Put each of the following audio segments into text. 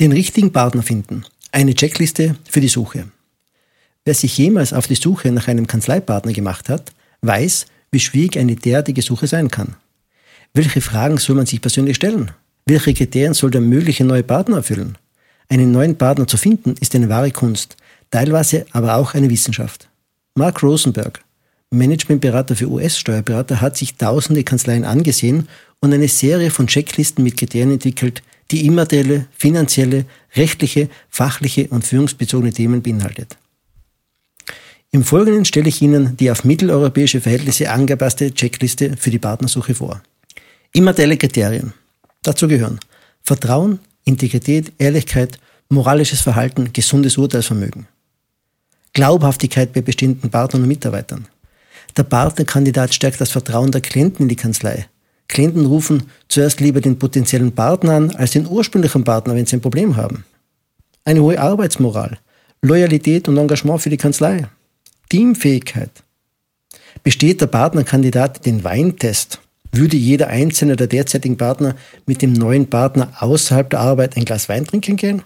Den richtigen Partner finden. Eine Checkliste für die Suche. Wer sich jemals auf die Suche nach einem Kanzleipartner gemacht hat, weiß, wie schwierig eine derartige Suche sein kann. Welche Fragen soll man sich persönlich stellen? Welche Kriterien soll der mögliche neue Partner erfüllen? Einen neuen Partner zu finden ist eine wahre Kunst, teilweise aber auch eine Wissenschaft. Mark Rosenberg, Managementberater für US-Steuerberater, hat sich tausende Kanzleien angesehen und eine Serie von Checklisten mit Kriterien entwickelt, die immaterielle, finanzielle, rechtliche, fachliche und führungsbezogene Themen beinhaltet. Im Folgenden stelle ich Ihnen die auf mitteleuropäische Verhältnisse angepasste Checkliste für die Partnersuche vor. Immaterielle Kriterien. Dazu gehören Vertrauen, Integrität, Ehrlichkeit, moralisches Verhalten, gesundes Urteilsvermögen. Glaubhaftigkeit bei bestimmten Partnern und Mitarbeitern. Der Partnerkandidat stärkt das Vertrauen der Klienten in die Kanzlei. Klienten rufen zuerst lieber den potenziellen Partner an als den ursprünglichen Partner, wenn sie ein Problem haben. Eine hohe Arbeitsmoral, Loyalität und Engagement für die Kanzlei. Teamfähigkeit. Besteht der Partnerkandidat den Weintest, würde jeder einzelne der derzeitigen Partner mit dem neuen Partner außerhalb der Arbeit ein Glas Wein trinken gehen?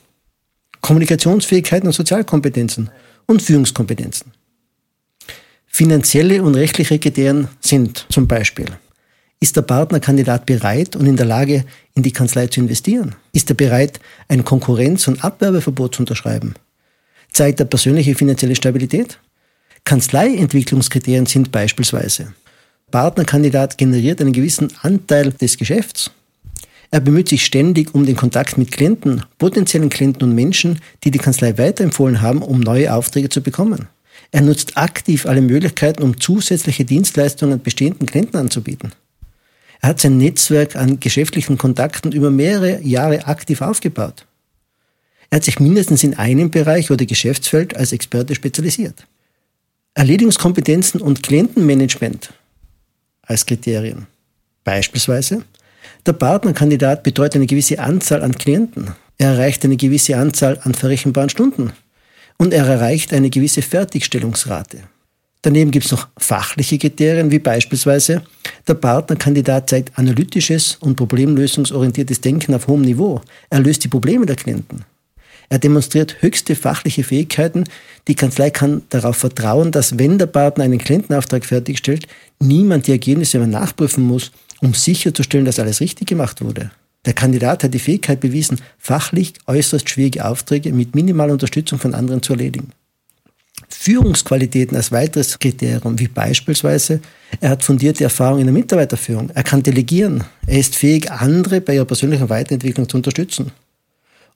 Kommunikationsfähigkeiten und Sozialkompetenzen und Führungskompetenzen. Finanzielle und rechtliche Kriterien sind zum Beispiel, ist der Partnerkandidat bereit und in der Lage, in die Kanzlei zu investieren? Ist er bereit, ein Konkurrenz- und Abwerbeverbot zu unterschreiben? Zeigt er persönliche finanzielle Stabilität? Kanzleientwicklungskriterien sind beispielsweise Partnerkandidat generiert einen gewissen Anteil des Geschäfts. Er bemüht sich ständig um den Kontakt mit Klienten, potenziellen Klienten und Menschen, die die Kanzlei weiterempfohlen haben, um neue Aufträge zu bekommen. Er nutzt aktiv alle Möglichkeiten, um zusätzliche Dienstleistungen bestehenden Klienten anzubieten. Er hat sein Netzwerk an geschäftlichen Kontakten über mehrere Jahre aktiv aufgebaut. Er hat sich mindestens in einem Bereich oder Geschäftsfeld als Experte spezialisiert. Erledigungskompetenzen und Klientenmanagement als Kriterien. Beispielsweise, der Partnerkandidat betreut eine gewisse Anzahl an Klienten. Er erreicht eine gewisse Anzahl an verrechenbaren Stunden. Und er erreicht eine gewisse Fertigstellungsrate. Daneben gibt es noch fachliche Kriterien, wie beispielsweise der Partnerkandidat zeigt analytisches und problemlösungsorientiertes Denken auf hohem Niveau. Er löst die Probleme der Klienten. Er demonstriert höchste fachliche Fähigkeiten. Die Kanzlei kann darauf vertrauen, dass wenn der Partner einen Klientenauftrag fertigstellt, niemand die Ergebnisse mehr nachprüfen muss, um sicherzustellen, dass alles richtig gemacht wurde. Der Kandidat hat die Fähigkeit bewiesen, fachlich äußerst schwierige Aufträge mit minimaler Unterstützung von anderen zu erledigen. Führungsqualitäten als weiteres Kriterium, wie beispielsweise, er hat fundierte Erfahrung in der Mitarbeiterführung, er kann delegieren, er ist fähig, andere bei ihrer persönlichen Weiterentwicklung zu unterstützen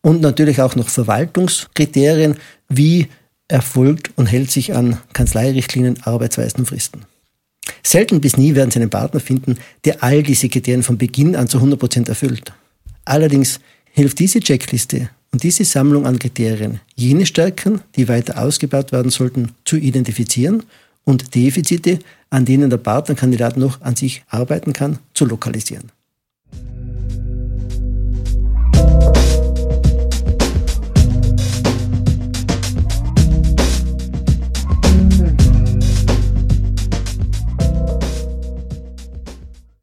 und natürlich auch noch Verwaltungskriterien, wie erfolgt und hält sich an Kanzleirichtlinien, Arbeitsweisen und Fristen. Selten bis nie werden Sie einen Partner finden, der all diese Kriterien von Beginn an zu 100 Prozent erfüllt. Allerdings hilft diese Checkliste und diese Sammlung an Kriterien, jene Stärken, die weiter ausgebaut werden sollten, zu identifizieren und Defizite, an denen der Partnerkandidat noch an sich arbeiten kann, zu lokalisieren.